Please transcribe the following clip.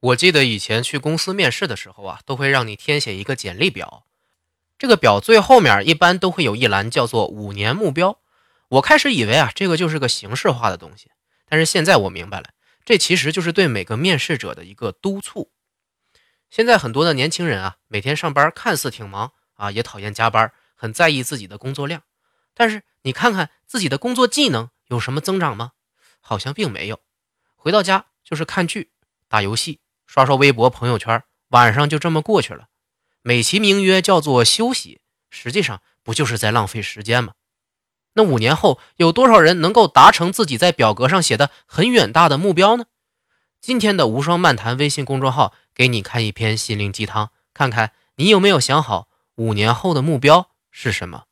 我记得以前去公司面试的时候啊，都会让你填写一个简历表，这个表最后面一般都会有一栏叫做五年目标。我开始以为啊，这个就是个形式化的东西，但是现在我明白了，这其实就是对每个面试者的一个督促。现在很多的年轻人啊，每天上班看似挺忙啊，也讨厌加班，很在意自己的工作量，但是你看看自己的工作技能有什么增长吗？好像并没有。回到家就是看剧、打游戏。刷刷微博、朋友圈，晚上就这么过去了，美其名曰叫做休息，实际上不就是在浪费时间吗？那五年后有多少人能够达成自己在表格上写的很远大的目标呢？今天的无双漫谈微信公众号给你看一篇心灵鸡汤，看看你有没有想好五年后的目标是什么。